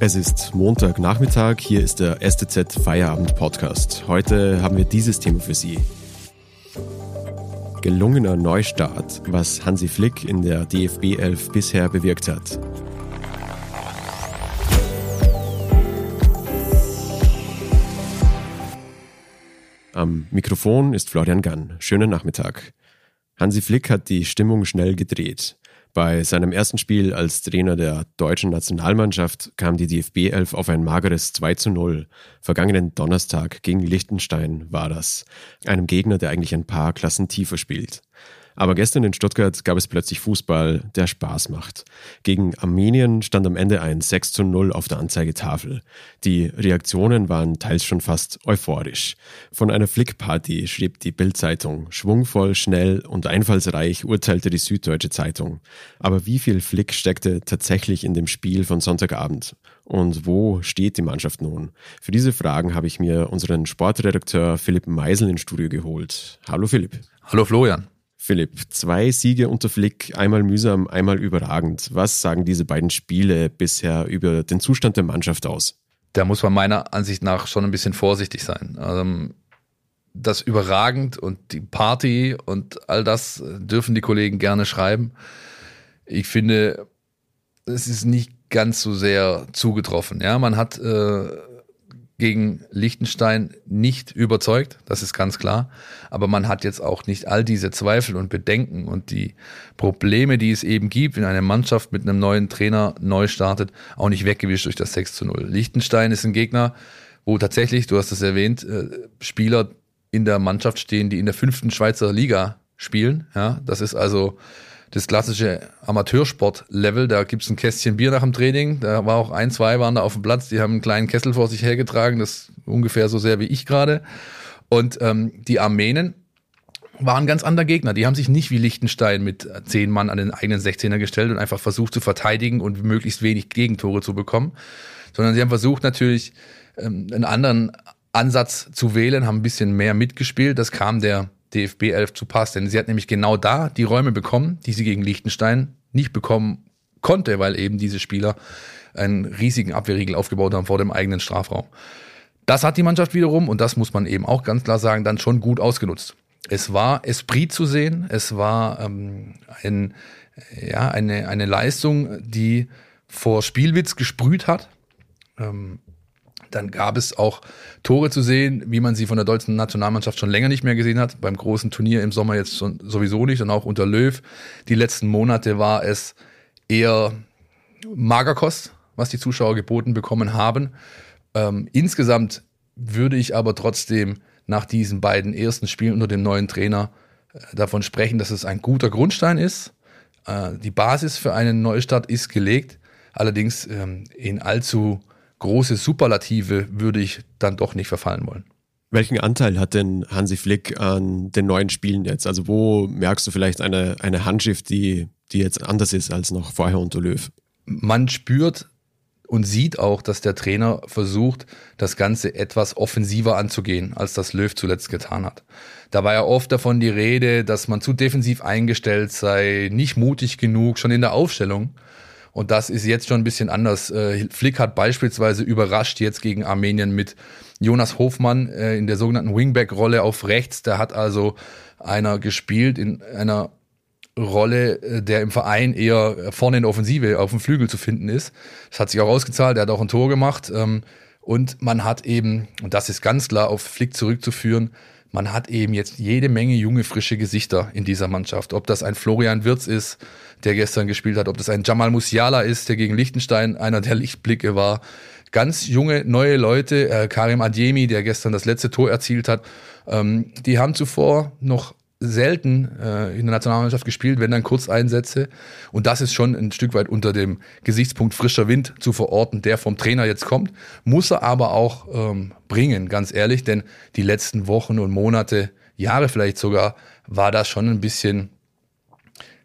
Es ist Montagnachmittag, hier ist der STZ Feierabend Podcast. Heute haben wir dieses Thema für Sie. Gelungener Neustart, was Hansi Flick in der DFB 11 bisher bewirkt hat. Am Mikrofon ist Florian Gann. Schönen Nachmittag. Hansi Flick hat die Stimmung schnell gedreht. Bei seinem ersten Spiel als Trainer der deutschen Nationalmannschaft kam die DFB 11 auf ein mageres 2 zu 0. Vergangenen Donnerstag gegen Liechtenstein war das. Einem Gegner, der eigentlich ein paar Klassen tiefer spielt. Aber gestern in Stuttgart gab es plötzlich Fußball, der Spaß macht. Gegen Armenien stand am Ende ein 6 zu 0 auf der Anzeigetafel. Die Reaktionen waren teils schon fast euphorisch. Von einer Flickparty schrieb die Bildzeitung. Schwungvoll, schnell und einfallsreich urteilte die Süddeutsche Zeitung. Aber wie viel Flick steckte tatsächlich in dem Spiel von Sonntagabend? Und wo steht die Mannschaft nun? Für diese Fragen habe ich mir unseren Sportredakteur Philipp Meisel ins Studio geholt. Hallo Philipp. Hallo Florian. Philipp, zwei Siege unter Flick, einmal mühsam, einmal überragend. Was sagen diese beiden Spiele bisher über den Zustand der Mannschaft aus? Da muss man meiner Ansicht nach schon ein bisschen vorsichtig sein. Also, das überragend und die Party und all das dürfen die Kollegen gerne schreiben. Ich finde, es ist nicht ganz so sehr zugetroffen. Ja, man hat äh, gegen Liechtenstein nicht überzeugt, das ist ganz klar. Aber man hat jetzt auch nicht all diese Zweifel und Bedenken und die Probleme, die es eben gibt, wenn eine Mannschaft mit einem neuen Trainer neu startet, auch nicht weggewischt durch das 6 zu 0. Liechtenstein ist ein Gegner, wo tatsächlich, du hast es erwähnt, äh, Spieler in der Mannschaft stehen, die in der fünften Schweizer Liga spielen. Ja, das ist also das klassische Amateursport-Level. Da gibt's ein Kästchen Bier nach dem Training. Da war auch ein, zwei waren da auf dem Platz, die haben einen kleinen Kessel vor sich hergetragen, das ungefähr so sehr wie ich gerade. Und ähm, die Armenen waren ganz anderer Gegner. Die haben sich nicht wie Liechtenstein mit zehn Mann an den eigenen 16er gestellt und einfach versucht zu verteidigen und möglichst wenig Gegentore zu bekommen, sondern sie haben versucht natürlich ähm, einen anderen Ansatz zu wählen, haben ein bisschen mehr mitgespielt. Das kam der DFB 11 zu Pass, denn sie hat nämlich genau da die Räume bekommen, die sie gegen Liechtenstein nicht bekommen konnte, weil eben diese Spieler einen riesigen Abwehrriegel aufgebaut haben vor dem eigenen Strafraum. Das hat die Mannschaft wiederum, und das muss man eben auch ganz klar sagen, dann schon gut ausgenutzt. Es war Esprit zu sehen, es war ähm, ein, ja, eine, eine Leistung, die vor Spielwitz gesprüht hat. Ähm, dann gab es auch Tore zu sehen, wie man sie von der deutschen Nationalmannschaft schon länger nicht mehr gesehen hat. Beim großen Turnier im Sommer jetzt sowieso nicht und auch unter Löw. Die letzten Monate war es eher Magerkost, was die Zuschauer geboten bekommen haben. Ähm, insgesamt würde ich aber trotzdem nach diesen beiden ersten Spielen unter dem neuen Trainer äh, davon sprechen, dass es ein guter Grundstein ist. Äh, die Basis für einen Neustart ist gelegt. Allerdings ähm, in allzu große Superlative würde ich dann doch nicht verfallen wollen. Welchen Anteil hat denn Hansi Flick an den neuen Spielen jetzt? Also wo merkst du vielleicht eine, eine Handschrift, die, die jetzt anders ist als noch vorher unter Löw? Man spürt und sieht auch, dass der Trainer versucht, das Ganze etwas offensiver anzugehen, als das Löw zuletzt getan hat. Da war ja oft davon die Rede, dass man zu defensiv eingestellt sei, nicht mutig genug, schon in der Aufstellung. Und das ist jetzt schon ein bisschen anders. Äh, Flick hat beispielsweise überrascht jetzt gegen Armenien mit Jonas Hofmann äh, in der sogenannten Wingback-Rolle auf rechts. Da hat also einer gespielt in einer Rolle, äh, der im Verein eher vorne in der Offensive auf dem Flügel zu finden ist. Das hat sich auch ausgezahlt, er hat auch ein Tor gemacht. Ähm, und man hat eben, und das ist ganz klar auf Flick zurückzuführen, man hat eben jetzt jede Menge junge, frische Gesichter in dieser Mannschaft. Ob das ein Florian Wirz ist, der gestern gespielt hat, ob das ein Jamal Musiala ist, der gegen Liechtenstein einer der Lichtblicke war. Ganz junge, neue Leute, äh, Karim Adjemi, der gestern das letzte Tor erzielt hat, ähm, die haben zuvor noch selten äh, in der Nationalmannschaft gespielt, wenn dann Kurzeinsätze. Und das ist schon ein Stück weit unter dem Gesichtspunkt frischer Wind zu verorten, der vom Trainer jetzt kommt. Muss er aber auch ähm, bringen, ganz ehrlich, denn die letzten Wochen und Monate, Jahre vielleicht sogar, war das schon ein bisschen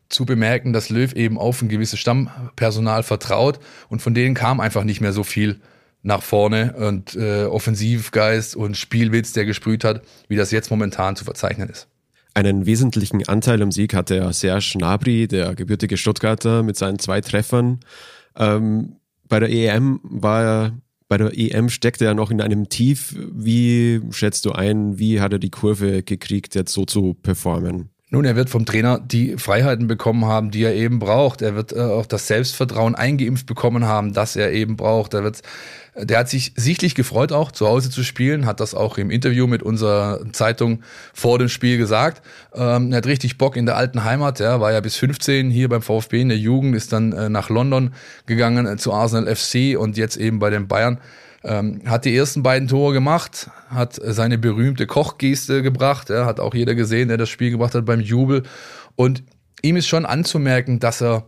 zu bemerken, dass Löw eben auf ein gewisses Stammpersonal vertraut und von denen kam einfach nicht mehr so viel nach vorne und äh, Offensivgeist und Spielwitz, der gesprüht hat, wie das jetzt momentan zu verzeichnen ist. Einen wesentlichen Anteil am Sieg hatte Serge Gnabry, der gebürtige Stuttgarter, mit seinen zwei Treffern. Ähm, bei der EM war er, bei der EM steckt er noch in einem Tief. Wie schätzt du ein, wie hat er die Kurve gekriegt, jetzt so zu performen? Nun, er wird vom Trainer die Freiheiten bekommen haben, die er eben braucht. Er wird äh, auch das Selbstvertrauen eingeimpft bekommen haben, das er eben braucht. Er wird, der hat sich sichtlich gefreut, auch zu Hause zu spielen, hat das auch im Interview mit unserer Zeitung vor dem Spiel gesagt. Ähm, er hat richtig Bock in der alten Heimat. Er war ja bis 15 hier beim VfB in der Jugend, ist dann äh, nach London gegangen äh, zu Arsenal FC und jetzt eben bei den Bayern. Ähm, hat die ersten beiden Tore gemacht, hat seine berühmte Kochgeste gebracht, ja, hat auch jeder gesehen, der das Spiel gebracht hat beim Jubel. Und ihm ist schon anzumerken, dass er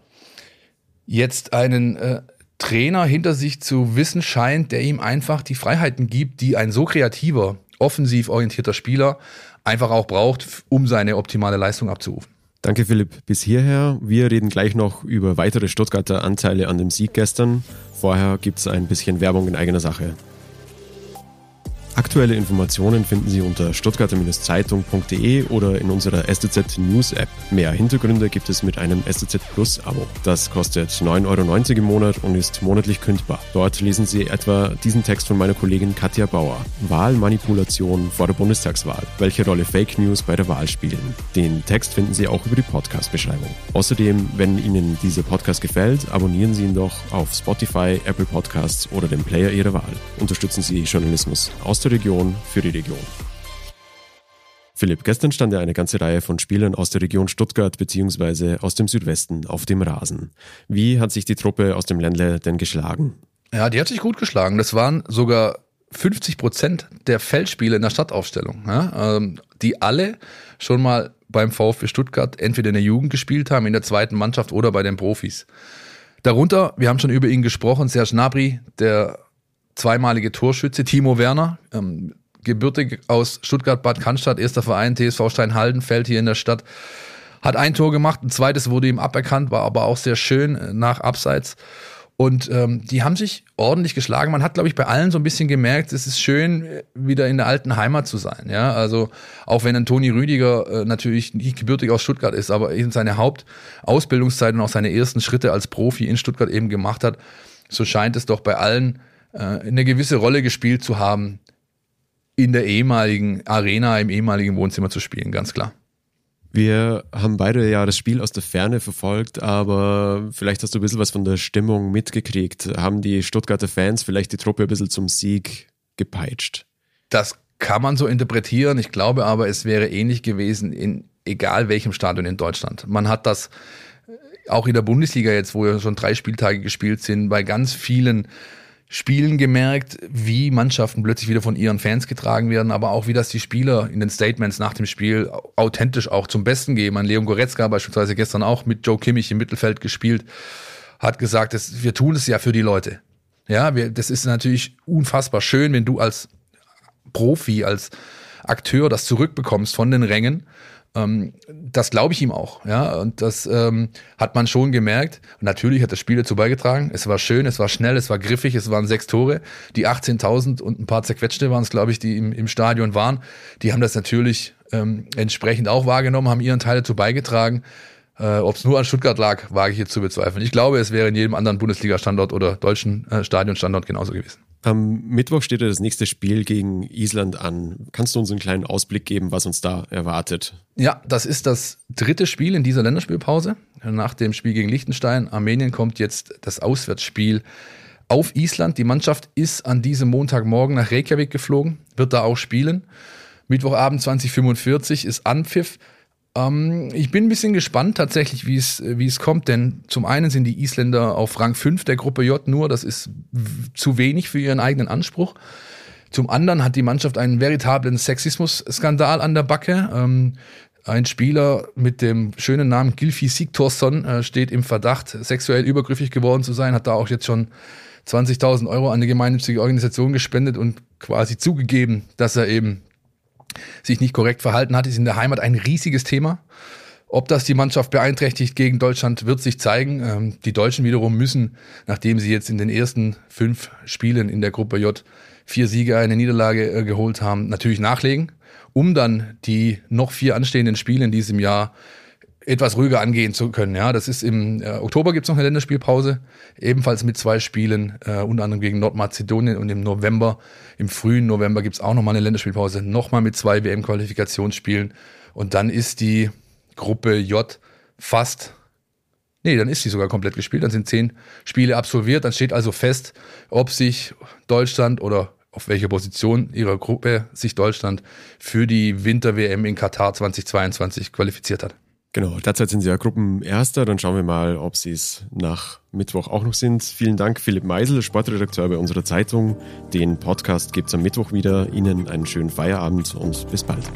jetzt einen äh, Trainer hinter sich zu wissen scheint, der ihm einfach die Freiheiten gibt, die ein so kreativer, offensiv orientierter Spieler einfach auch braucht, um seine optimale Leistung abzurufen. Danke Philipp bis hierher. Wir reden gleich noch über weitere Stuttgarter Anteile an dem Sieg gestern. Vorher gibt es ein bisschen Werbung in eigener Sache. Aktuelle Informationen finden Sie unter stuttgarter-zeitung.de oder in unserer STZ News App. Mehr Hintergründe gibt es mit einem STZ Plus Abo. Das kostet 9,90 Euro im Monat und ist monatlich kündbar. Dort lesen Sie etwa diesen Text von meiner Kollegin Katja Bauer. Wahlmanipulation vor der Bundestagswahl. Welche Rolle Fake News bei der Wahl spielen. Den Text finden Sie auch über die Podcast-Beschreibung. Außerdem, wenn Ihnen dieser Podcast gefällt, abonnieren Sie ihn doch auf Spotify, Apple Podcasts oder dem Player Ihrer Wahl. Unterstützen Sie Journalismus aus der Region für die Region. Philipp, gestern stand ja eine ganze Reihe von Spielern aus der Region Stuttgart bzw. aus dem Südwesten auf dem Rasen. Wie hat sich die Truppe aus dem Ländle denn geschlagen? Ja, die hat sich gut geschlagen. Das waren sogar 50 Prozent der Feldspiele in der Stadtaufstellung, ja, ähm, die alle schon mal beim VfB Stuttgart entweder in der Jugend gespielt haben, in der zweiten Mannschaft oder bei den Profis. Darunter, wir haben schon über ihn gesprochen, Serge Nabri, der zweimalige Torschütze, Timo Werner, ähm, gebürtig aus Stuttgart-Bad Cannstatt, erster Verein, TSV Steinhaldenfeld hier in der Stadt, hat ein Tor gemacht, ein zweites wurde ihm aberkannt, war aber auch sehr schön äh, nach Abseits. Und ähm, die haben sich ordentlich geschlagen. Man hat, glaube ich, bei allen so ein bisschen gemerkt, es ist schön, wieder in der alten Heimat zu sein. Ja, also auch wenn ein Toni Rüdiger äh, natürlich nicht gebürtig aus Stuttgart ist, aber eben seine Hauptausbildungszeit und auch seine ersten Schritte als Profi in Stuttgart eben gemacht hat, so scheint es doch bei allen äh, eine gewisse Rolle gespielt zu haben, in der ehemaligen Arena, im ehemaligen Wohnzimmer zu spielen, ganz klar. Wir haben beide ja das Spiel aus der Ferne verfolgt, aber vielleicht hast du ein bisschen was von der Stimmung mitgekriegt. Haben die Stuttgarter Fans vielleicht die Truppe ein bisschen zum Sieg gepeitscht? Das kann man so interpretieren. Ich glaube aber, es wäre ähnlich gewesen in egal welchem Stadion in Deutschland. Man hat das auch in der Bundesliga jetzt, wo ja schon drei Spieltage gespielt sind, bei ganz vielen Spielen gemerkt, wie Mannschaften plötzlich wieder von ihren Fans getragen werden, aber auch wie das die Spieler in den Statements nach dem Spiel authentisch auch zum Besten geben. An Leon Goretzka beispielsweise gestern auch mit Joe Kimmich im Mittelfeld gespielt, hat gesagt, dass wir tun es ja für die Leute. Ja, wir, das ist natürlich unfassbar schön, wenn du als Profi, als Akteur das zurückbekommst von den Rängen ähm, das glaube ich ihm auch, ja. Und das ähm, hat man schon gemerkt. Natürlich hat das Spiel dazu beigetragen. Es war schön, es war schnell, es war griffig, es waren sechs Tore. Die 18.000 und ein paar zerquetschte waren es, glaube ich, die im, im Stadion waren. Die haben das natürlich ähm, entsprechend auch wahrgenommen, haben ihren Teil dazu beigetragen. Äh, Ob es nur an Stuttgart lag, wage ich jetzt zu bezweifeln. Ich glaube, es wäre in jedem anderen Bundesliga-Standort oder deutschen äh, Stadionstandort genauso gewesen. Am Mittwoch steht ja das nächste Spiel gegen Island an. Kannst du uns einen kleinen Ausblick geben, was uns da erwartet? Ja, das ist das dritte Spiel in dieser Länderspielpause. Nach dem Spiel gegen Liechtenstein, Armenien kommt jetzt das Auswärtsspiel auf Island. Die Mannschaft ist an diesem Montagmorgen nach Reykjavik geflogen, wird da auch spielen. Mittwochabend 2045 ist Anpfiff. Ähm, ich bin ein bisschen gespannt tatsächlich, wie es, wie es kommt, denn zum einen sind die Isländer auf Rang 5 der Gruppe J nur, das ist zu wenig für ihren eigenen Anspruch. Zum anderen hat die Mannschaft einen veritablen Sexismus-Skandal an der Backe. Ähm, ein Spieler mit dem schönen Namen Gilfi Sigtorsson äh, steht im Verdacht, sexuell übergriffig geworden zu sein, hat da auch jetzt schon 20.000 Euro an eine gemeinnützige Organisation gespendet und quasi zugegeben, dass er eben sich nicht korrekt verhalten hat, ist in der Heimat ein riesiges Thema. Ob das die Mannschaft beeinträchtigt gegen Deutschland, wird sich zeigen. Ähm, die Deutschen wiederum müssen, nachdem sie jetzt in den ersten fünf Spielen in der Gruppe J vier Siege, eine Niederlage äh, geholt haben, natürlich nachlegen, um dann die noch vier anstehenden Spiele in diesem Jahr etwas ruhiger angehen zu können. Ja, das ist im äh, Oktober gibt es noch eine Länderspielpause, ebenfalls mit zwei Spielen, äh, unter anderem gegen Nordmazedonien und im November, im frühen November gibt es auch nochmal eine Länderspielpause, nochmal mit zwei WM-Qualifikationsspielen und dann ist die Gruppe J fast Nee, dann ist sie sogar komplett gespielt. Dann sind zehn Spiele absolviert. Dann steht also fest, ob sich Deutschland oder auf welche Position ihrer Gruppe sich Deutschland für die Winter-WM in Katar 2022 qualifiziert hat. Genau, derzeit sind sie ja Gruppenerster. Dann schauen wir mal, ob sie es nach Mittwoch auch noch sind. Vielen Dank, Philipp Meisel, Sportredakteur bei unserer Zeitung. Den Podcast gibt es am Mittwoch wieder. Ihnen einen schönen Feierabend und bis bald.